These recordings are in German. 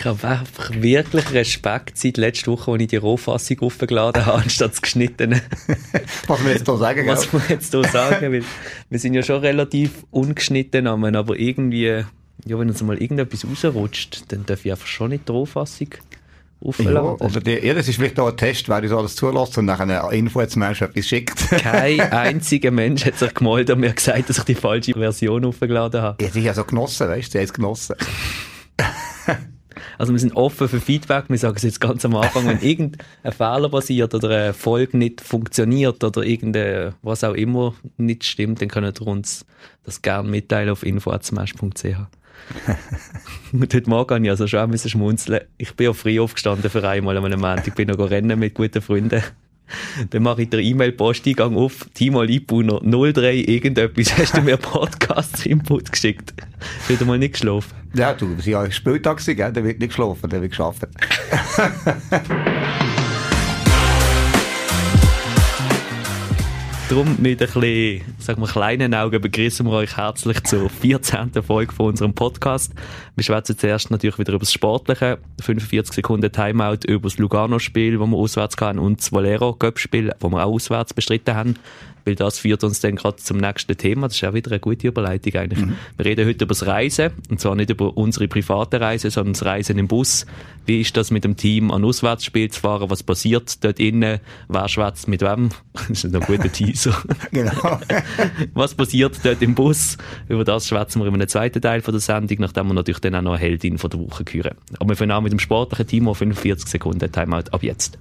Ich habe einfach wirklich Respekt seit letzter Woche, als ich die Rohfassung aufgeladen habe, anstatt das geschnittene. Was wir jetzt hier sagen, Was wir jetzt hier sagen, weil wir sind ja schon relativ ungeschnitten, aber irgendwie, ja, wenn uns mal irgendetwas rausrutscht, dann darf ich einfach schon nicht die Rohfassung aufladen. Ja, oder die, ja, das ist vielleicht auch ein Test, wer uns alles zulässt und nachher eine Info jetzt Mensch etwas schickt. Kein einziger Mensch hat sich gemeldet und mir gesagt, dass ich die falsche Version aufgeladen habe. Ja, die ja so genossen, weißt du, die haben es genossen. Also wir sind offen für Feedback. Wir sagen es jetzt ganz am Anfang, wenn irgendein Fehler passiert oder eine Folge nicht funktioniert oder irgendein, was auch immer nicht stimmt, dann können ihr uns das gerne mitteilen auf info.smash.ch. und heute Morgen habe ich also schon ein bisschen schmunzeln. Ich bin ja früh aufgestanden für einmal an einem Moment. Ich bin noch rennen mit guten Freunden. Dann mache ich den E-Mail-Posteingang auf, Timo Liebbrunner 03, irgendetwas, hast du mir Podcast-Input geschickt. Wieder mal nicht geschlafen. Ja, du, es war ja Spieltag, der wird nicht geschlafen, der wird geschafft. Darum mit ein bisschen, sag mal, kleinen Augen begrüßen wir euch herzlich zur 14. Folge von unserem Podcast. Wir schwätzen zuerst natürlich wieder über das Sportliche. 45 Sekunden Timeout über das Lugano-Spiel, das wir auswärts hatten, und das Valero-Cup-Spiel, das wir auch auswärts bestritten haben weil das führt uns dann gerade zum nächsten Thema. Das ist auch wieder eine gute Überleitung eigentlich. Mhm. Wir reden heute über das Reisen und zwar nicht über unsere private Reise, sondern das Reisen im Bus. Wie ist das mit dem Team an Auswärtsspiel zu fahren? Was passiert dort innen? Wer schwätzt mit wem? Das ist ein guter Teaser. Genau. Was passiert dort im Bus? Über das schwätzen wir in einem zweiten Teil von der Sendung, nachdem wir natürlich dann auch noch eine Heldin von der Woche hören. Aber wir fangen an mit dem sportlichen Team, 45 Sekunden Timeout ab jetzt.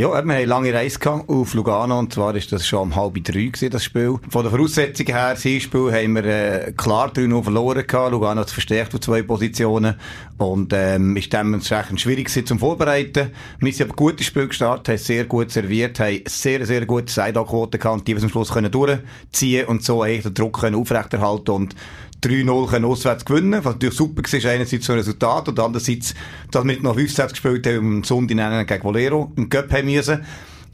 Ja, wir haben eine lange Reise auf Lugano und zwar ist das schon um halb drei gewesen, das Spiel. Von der Voraussetzung her, das Spiel haben wir äh, klar 3 verloren gehabt. Lugano hat verstärkt auf zwei Positionen und ähm, ist dementsprechend schwierig gewesen zum Vorbereiten. Wir sind aber gut ins Spiel gestartet, haben sehr gut serviert, haben sehr, sehr gute Side-Quote gehabt, die wir zum Schluss können durchziehen und so eigentlich den Druck können aufrechterhalten und 3-0 auswärts gewinnen, was natürlich super war, einerseits so ein Resultat und andererseits, dass wir nicht noch 15 gespielt haben, am Sonntag gegen Valero im Cup haben müssen.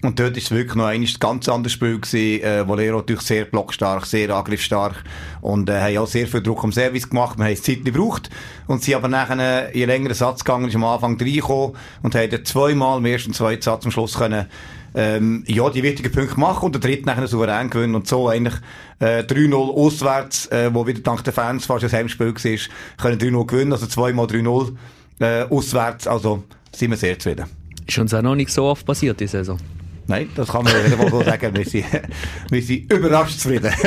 Und dort ist es wirklich noch ein ganz anderes Spiel gewesen. Äh, Valero natürlich sehr blockstark, sehr angriffsstark und äh, haben auch sehr viel Druck am Service gemacht. Wir haben Zeit gebraucht und sie aber nachher, je länger der Satz gegangen ist, am Anfang reingekommen und haben zweimal im ersten und zweiten Satz am Schluss können ähm, ja, die wichtigen Punkte machen und der dritte nachher souverän gewinnen und so eigentlich äh, 3-0 auswärts, äh, wo wieder dank der Fans fast ein Heimspiel war, können 3-0 gewinnen, also zweimal 3-0 äh, auswärts, also sind wir sehr zufrieden. Ist uns auch noch nicht so oft passiert, diese Saison. Nein, das kann man mal so sagen. Wir sind, wir sind überrascht zufrieden.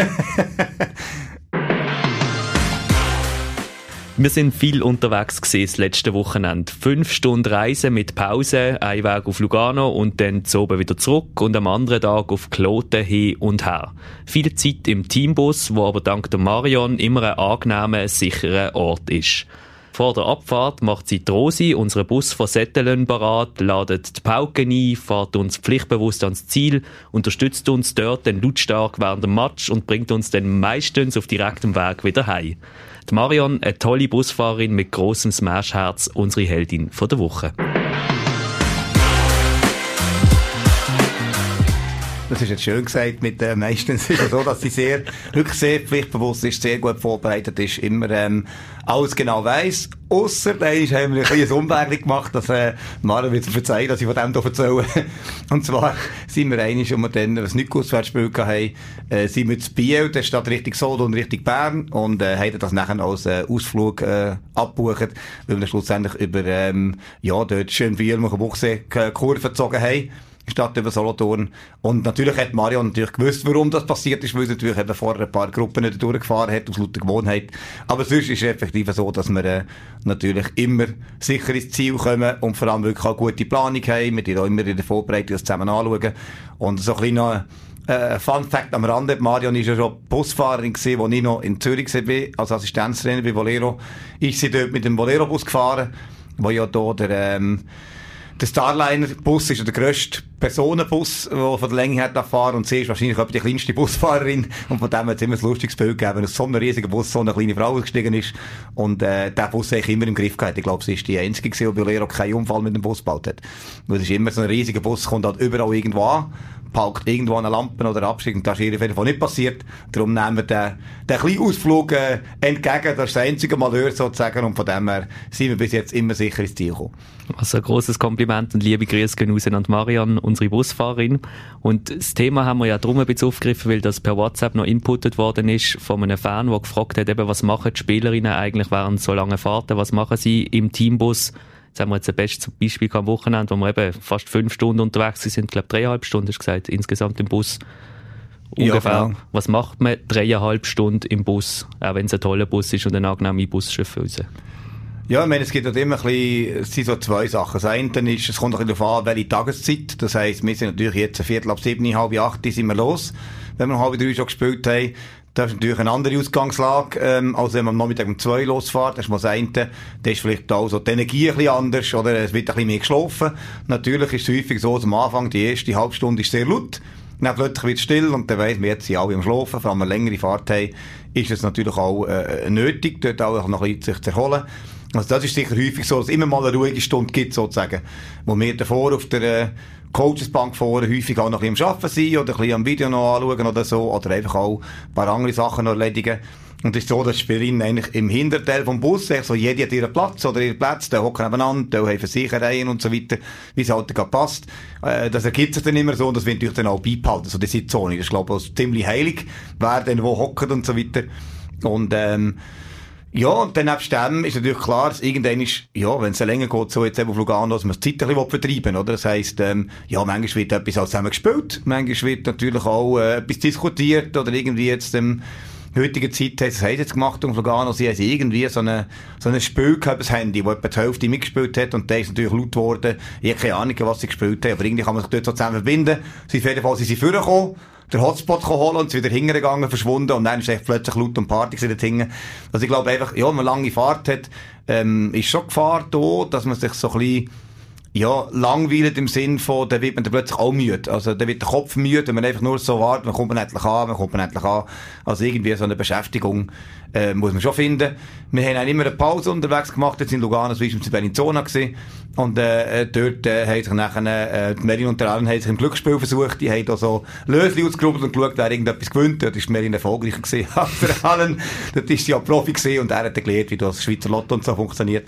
Wir sind viel unterwegs das letzte Wochenende. Fünf Stunden Reise mit Pause, ein Weg auf Lugano und dann zu oben wieder zurück und am anderen Tag auf Kloten hin und her. Viel Zeit im Teambus, wo aber dank der Marion immer ein angenehmer, sicherer Ort ist. Vor der Abfahrt macht sie die Rosi, unseren Bus von Settelen parat, ladet die Pauken ein, fährt uns pflichtbewusst ans Ziel, unterstützt uns dort dann lautstark während dem Match und bringt uns dann meistens auf direktem Weg wieder heim. Die Marion, eine tolle Busfahrerin mit großem Smashherz, unsere Heldin von der Woche. Das ist jetzt schön gesagt mit äh, meistens ist es so, dass sie sehr, wirklich sehr pflichtbewusst ist, sehr gut vorbereitet ist, immer ähm, alles genau weiss. Ausser, da haben wir ein bisschen Umweg gemacht, dass äh, Mara wird verzeihen, dass ich von dem hier erzähle. Und zwar sind wir einig, und wir dann ein Nicht-Auswärtsspiel haben, äh, sind wir zu Biel, der Stadt Richtung Solo und Richtung Bern und äh, haben das nachher als äh, Ausflug äh, abgebucht, weil wir schlussendlich über ähm, ja, dort schön viel Buchsee äh, Kurve gezogen haben. Stadt über Solothurn. Und natürlich hat Mario natürlich gewusst, warum das passiert ist, weil sie natürlich eben vorher ein paar Gruppen nicht durchgefahren hat, aus lauter Gewohnheit. Aber sonst ist es effektiv so, dass wir äh, natürlich immer sicher ins Ziel kommen und vor allem wirklich auch gute Planung haben. Wir die auch immer in der Vorbereitung das zusammen anschauen. Und so ein kleiner äh, Fun Fact am Rande, Marion war ja schon Busfahrerin gewesen, als ich noch in Zürich war, als Assistenztrainer bei Volero. Ich bin dort mit dem Volero-Bus gefahren, wo ja hier der, ähm, der Starliner-Bus ist der grösste Personenbus, der von der Länge her fahren und sie ist wahrscheinlich etwa die kleinste Busfahrerin und von dem hat es immer ein lustiges Bild gegeben, aus so einem riesigen Bus so eine kleine Frau gestiegen ist und äh, der Bus habe ich immer im Griff gehabt. Ich glaube, sie ist die einzige gewesen, die Bolero keinen Unfall mit dem Bus gebaut hat. Weil es ist immer so ein riesiger Bus, kommt halt überall irgendwo an parkt irgendwo an Lampen oder Abstieg und das ist auf jeden Fall nicht passiert. Darum nehmen wir den, den kleinen Ausflug äh, entgegen. Das ist das einzige Malheur sozusagen und von dem her sind wir bis jetzt immer sicher ins Ziel gekommen. Also ein grosses Kompliment und liebe Grüße gehen raus an Marian, unsere Busfahrerin. Und das Thema haben wir ja drum ein bisschen aufgegriffen, weil das per WhatsApp noch inputtet worden ist von einem Fan, der gefragt hat, eben, was machen die Spielerinnen eigentlich während so langen Fahrten, was machen sie im Teambus Jetzt haben wir jetzt ein bestes Beispiel am Wochenende, wo wir eben fast fünf Stunden unterwegs sind, ich glaube dreieinhalb Stunden, hast du gesagt, insgesamt im Bus. Ungefähr. Ja, genau. Was macht man dreieinhalb Stunden im Bus, auch wenn es ein toller Bus ist und ein angenehmer Buschauffeur? Ja, ich meine, es gibt halt immer ein bisschen, es sind so zwei Sachen. Das eine ist, es kommt ein bisschen darauf an, welche Tageszeit. Das heisst, wir sind natürlich jetzt ein Viertel ab sieben, halb acht, sind wir los, wenn wir halb drei schon gespielt haben. Das ist natürlich eine andere Ausgangslage, ähm, als wenn man am Nachmittag um zwei losfährt. Das ist mal das eine. Da ist vielleicht auch so die Energie ein bisschen anders, oder es wird ein bisschen mehr geschlafen. Natürlich ist es häufig so, dass am Anfang die erste Halbstunde ist sehr laut. Dann plötzlich wird es still und dann weiss man, jetzt sind alle am Schlafen, vor allem eine längere Fahrt haben, ist es natürlich auch äh, nötig, dort auch noch ein bisschen sich zu erholen. Also das ist sicher häufig so, dass es immer mal eine ruhige Stunde gibt, sozusagen, wo wir davor auf der äh, Coachesbank vorne häufig auch noch ein bisschen am Arbeiten sind oder ein bisschen am Video noch anschauen oder so, oder einfach auch ein paar andere Sachen noch erledigen. Und es ist so, dass Spielerinnen eigentlich im Hinterteil vom Bus, so jede hat ihren Platz oder ihren Platz, der hocken nebeneinander, der haben Versicherungen und so weiter, wie es halt gerade passt. Äh, das ergibt sich dann immer so und das wird natürlich dann auch beibehalten, so die Sitzzone. Das ist, glaube ich, ziemlich heilig, wer denn wo hockt und so weiter. Und, ähm, ja, und dann nebst dem ist natürlich klar, dass irgendwann ist, ja, wenn es länger geht, so jetzt eben auf Lugano, dass man das Zeit ein bisschen vertreiben oder? Das heisst, ähm, ja, manchmal wird etwas auch zusammen gespielt, manchmal wird natürlich auch äh, etwas diskutiert oder irgendwie jetzt, ähm, heutigen Zeit, das haben sie jetzt gemacht um Lugano, sie haben irgendwie so eine, so ein Spiel gehabt, das Handy, wo etwa die Hälfte mitgespielt hat und der ist natürlich laut geworden. Ich habe keine Ahnung, was sie gespielt haben, aber irgendwie kann man sich dort so zusammen verbinden. Sie auf jeden Fall sind sie vorgekommen den Hotspot holen und sind wieder hingegangen, verschwunden und dann ist echt plötzlich laut und Party hinten. Also ich glaube einfach, ja, wenn man lange Fahrt hat, ähm, ist schon Gefahr da, dass man sich so ein bisschen ja, langweilig im Sinn von, dann wird man dann plötzlich auch müde. Also, dann wird der Kopf müde, wenn man einfach nur so wartet, man kommt man endlich an, man kommt man endlich an. Also, irgendwie so eine Beschäftigung, äh, muss man schon finden. Wir haben auch immer eine Pause unterwegs gemacht, jetzt in Lugano, so wie in Bellinzona gewesen. Und, äh, dort, äh, haben sich nachher, äh, die Merin und der Alan haben sich im Glücksspiel versucht, die haben da so Lösli ausgerubbelt und geschaut, wer irgendetwas gewinnt. Dort ist Merin erfolgreicher gewesen als der Alan. Dort ist sie ja Profi gewesen und er hat gelernt, wie das Schweizer Lotto und so funktioniert.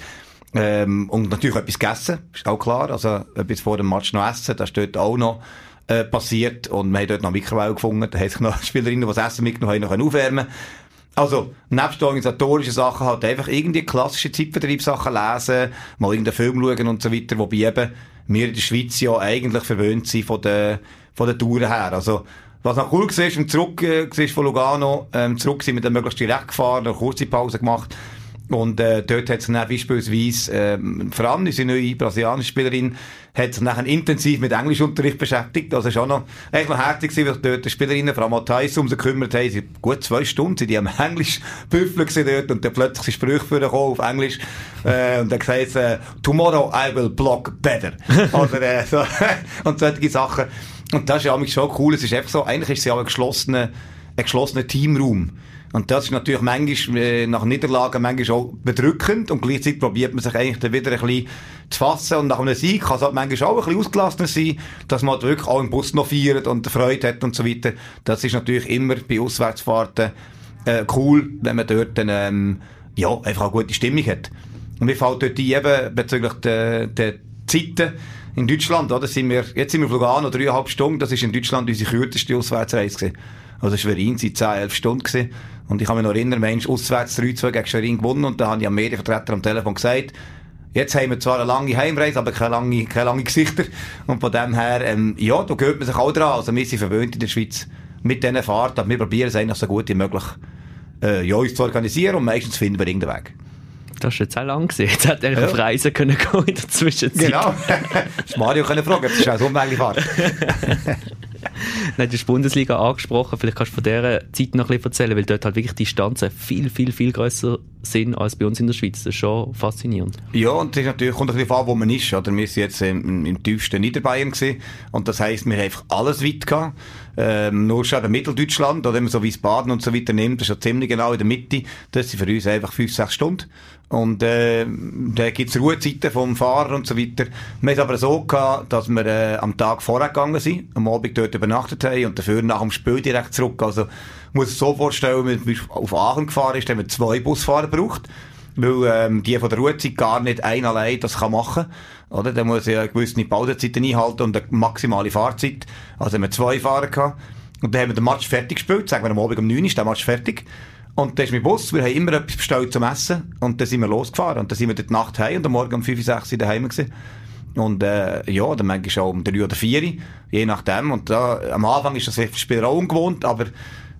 Ähm, und natürlich etwas gegessen, ist auch klar. Also etwas vor dem Match noch essen, das ist dort auch noch äh, passiert. Und wir haben dort noch Mikrowelle gefunden. Da haben sich noch Spielerinnen, die das Essen mitgenommen haben, noch aufwärmen also, nebst organisatorischen Sachen halt einfach irgendwie klassische Zeitvertriebssachen lesen, mal irgendeinen Film schauen und so weiter, wobei eben wir in der Schweiz ja eigentlich verwöhnt sind von der, von der Touren her. Also, was noch cool war, im Zurück äh, von Lugano, ähm, zurück sind wir dann möglichst direkt gefahren, eine kurze Pause gemacht, und äh, dort hat sich dann beispielsweise ähm, Fran, unsere neue brasilianische Spielerin, hat sich nachher intensiv mit Englischunterricht beschäftigt. Also ist auch noch, echt noch herzlich gewesen, weil dort die Spielerinnen, Frau Matthijs, um sie gekümmert haben. Sie gut zwei Stunden, sind die am Englisch büffeln dort und dann plötzlich sind Sprüche für auf Englisch. Äh, und dann gesagt äh, tomorrow I will block better. Oder, äh, so, und solche Sachen. Und das ist ja schon cool. Es ist einfach so, eigentlich ist es ja auch ein geschlossener, ein geschlossener Teamraum. Und das ist natürlich manchmal, äh, nach Niederlagen manchmal auch bedrückend und gleichzeitig probiert man sich eigentlich dann wieder ein bisschen zu fassen und nach einem Sieg kann es halt manchmal auch ein bisschen ausgelassener sein, dass man halt wirklich auch im Bus noch feiert und Freude hat und so weiter. Das ist natürlich immer bei Auswärtsfahrten äh, cool, wenn man dort dann, ähm, ja, einfach eine gute Stimmung hat. Und mir fällt dort ein, eben bezüglich der, der Zeiten, in Deutschland, oder, sind wir, jetzt sind wir Lugano, dreieinhalb Stunden, das ist in Deutschland unsere kürzeste Auswärtsreise gewesen. Also Schwerin seit 10, 11 Stunden gewesen. Und ich kann mich noch erinnern, Mensch, auswärts 3-2 gegen Schwerin gewonnen und da ich am Medienvertreter am Telefon gesagt, Jetzt haben wir zwar eine lange Heimreise, aber keine lange, keine lange Gesichter. Und von dem her, ähm, ja, da gehört man sich auch dran. Also wir sind verwöhnt in der Schweiz mit diesen Fahrten, wir probieren es eigentlich so gut wie möglich, äh, ja, uns zu organisieren und meistens finden wir irgendeinen Weg. Das ist jetzt auch lang gewesen. Jetzt hätte er ja. auf Reisen können gehen in der Zwischenzeit. Genau. das Mario können fragen, das ist auch so eine Fahrt. Nein, du hast die Bundesliga angesprochen. Vielleicht kannst du von dieser Zeit noch ein bisschen erzählen, weil dort halt wirklich die Distanzen viel, viel, viel grösser sind als bei uns in der Schweiz. Das ist schon faszinierend. Ja, und das ist natürlich, kommt bisschen an, wo man ist. Oder? Wir sind jetzt im, im tiefsten Niederbayern gewesen. Und das heisst, wir haben einfach alles weit gehabt. Ähm, nur schon in Mitteldeutschland, oder wenn man so Wiesbaden und so weiter nimmt, das ist ja ziemlich genau in der Mitte. Das sind für uns einfach fünf, sechs Stunden. Und äh, da gibt's Ruhezeiten vom Fahrer und so weiter. Wir haben aber so gehabt, dass wir äh, am Tag vorher gegangen sind, am Abend dort übernachtet haben und dafür nach dem Spiel direkt zurück. Also muss es so vorstellen, wenn man auf Aachen gefahren ist, haben wir zwei Busfahrer gebraucht, weil ähm, die von der Ruhezeit gar nicht ein allein das kann machen oder? Da muss ja gewisse Pausezeiten einhalten und eine maximale Fahrzeit. Also haben wir zwei Fahrer gehabt. Und dann haben wir den Match fertig gespielt. Sagen wir am Abend um 9 Uhr ist der Match fertig. Und dann ist mein Bus, wir haben immer etwas bestellt zum Essen. Und dann sind wir losgefahren. Und dann sind wir dort Nacht heim und am Morgen um 5, 6 Uhr daheim gewesen. Und, äh, ja, dann manchmal auch um 3 oder 4 je nachdem. Und da, am Anfang ist das für Spieler auch ungewohnt, aber,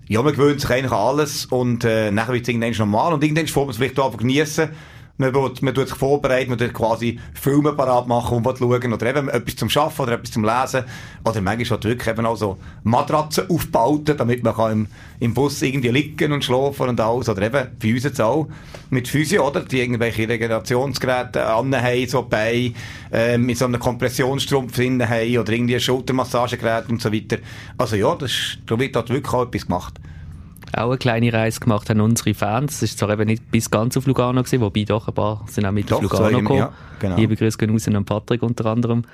ja, man gewöhnt sich eigentlich an alles und, äh, nachher wird es irgendwann normal und irgendwann får man es vielleicht auch geniessen man, will, man tut sich vorbereiten, man tut quasi Filme parat machen und schauen oder eben etwas zum Schaffen oder etwas zum Lesen. Oder manchmal hat wirklich eben auch so Matratzen aufbauten, damit man kann im, im Bus irgendwie liegen und schlafen und alles. Oder eben, bei uns auch, mit Physio, oder? Die irgendwelche Regenerationsgeräte anhaben, so bei, ähm, mit so einem Kompressionsstrumpf drin haben oder irgendwie ein Schultermassagegerät und so weiter. Also ja, das, da wird dort wirklich auch etwas gemacht auch eine kleine Reise gemacht haben unsere Fans. Es ist zwar eben nicht bis ganz auf Lugano gewesen, wobei doch ein paar sind auch mit doch, auf Lugano gekommen. Ja, genau. Liebe Grüße gehen raus an Patrick unter anderem.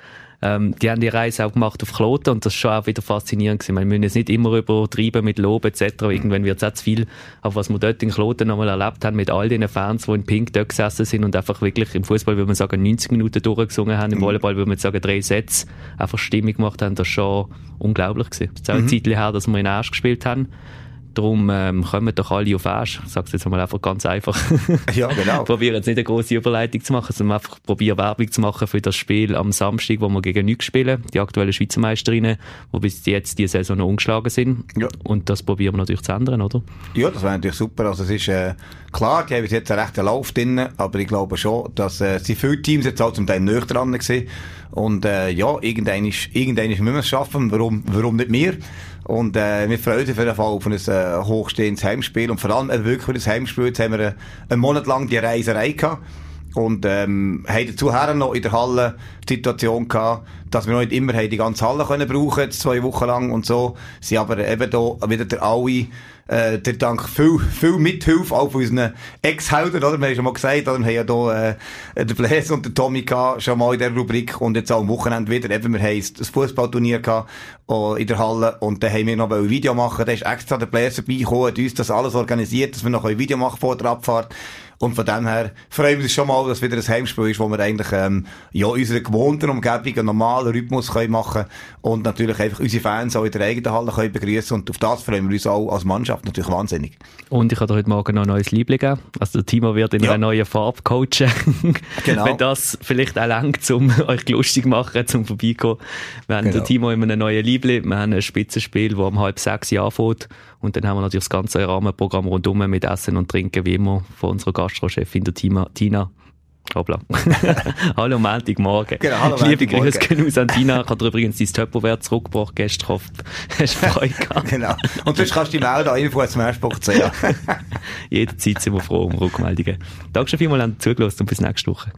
Ähm, die haben die Reise auch gemacht auf Kloten und das ist schon auch wieder faszinierend gewesen. Wir müssen es nicht immer übertreiben mit Lob etc. Irgendwann wird es auch zu viel. Aber was wir dort in Kloten nochmal erlebt haben mit all den Fans, die in Pink dort gesessen sind und einfach wirklich im Fußball würde man sagen 90 Minuten durchgesungen haben, im mhm. Volleyball würde man sagen drei Sätze einfach Stimmung gemacht haben, das ist schon unglaublich gewesen. Es ist auch mhm. eine Zeit her, dass wir in Asch gespielt haben Darum ähm, kommen doch alle auf Asch. Ich sage es jetzt mal einfach ganz einfach. ja, genau. probieren jetzt nicht eine große Überleitung zu machen, sondern einfach probieren Werbung zu machen für das Spiel am Samstag, wo wir gegen Nix spielen, die aktuellen Schweizer Meisterinnen, die bis jetzt diese Saison noch ungeschlagen sind. Ja. Und das probieren wir natürlich zu ändern, oder? Ja, das wäre natürlich super. Also es ist äh, klar, die haben jetzt einen rechten Lauf drin, aber ich glaube schon, dass äh, sie viele Teams jetzt auch zum Teil näher dran waren. Und äh, ja, irgendein müssen wir es schaffen. Warum, warum nicht wir? Und äh, wir freuen uns auf jeden Fall auf ein äh, hochstehendes Heimspiel. Und vor allem äh, wirklich das Heimspiel, jetzt haben wir äh, einen Monat lang die Reiserei gehabt. Und ähm, haben dazu noch in der Halle die Situation gehabt, dass wir noch nicht immer die ganze Halle können brauchen, jetzt zwei Wochen lang und so. Sie aber eben da wieder der alle äh, der Dank viel, viel Mithilfe, auch von unseren Ex-Helden, oder? Wir haben schon mal gesagt, oder? Wir haben ja da, äh, den Blaise und den Tommy gehabt, schon mal in der Rubrik und jetzt auch am Wochenende wieder. Eben, wir haben ein Fußballturnier gehabt, uh, in der Halle und dann haben wir noch ein Video machen. Da ist extra der Blaise vorbeigekommen, hat uns das alles organisiert, dass wir noch ein Video machen vor der Abfahrt. Und von dem her freuen wir uns schon mal, dass wieder ein Heimspiel ist, wo wir eigentlich, ähm, ja, unsere gewohnten Umgebung einen normalen Rhythmus können machen und natürlich einfach unsere Fans auch in der eigenen Halle können begrüßen und auf das freuen wir uns auch als Mannschaft natürlich wahnsinnig. Und ich habe heute Morgen noch ein neues Liebling gegeben. Also der Timo wird in ja. einer neuen Farbe coachen. genau. Wenn das vielleicht auch langt, um euch lustig machen, zum vorbeikommen. Wir haben genau. den Timo in einem neuen Liebling. Wir haben ein Spitzenspiel, das um halb sechs Uhr anfängt. Und dann haben wir natürlich das ganze Rahmenprogramm rundum mit Essen und Trinken, wie immer, von unserer Gastrochefin, der Tina. Hoppla. hallo Montagmorgen. Genau, hallo Liebe Grüße gehen aus an Tina. Ich habe übrigens dein Töpperwert zurückgebracht gestern. Ich hoffe, hast Freude gehabt. genau. Und sonst kannst du dich melden an info.smash.ch. Jederzeit sind wir froh um Rückmeldungen. Danke schon vielmals, du zugelassen und bis nächste Woche.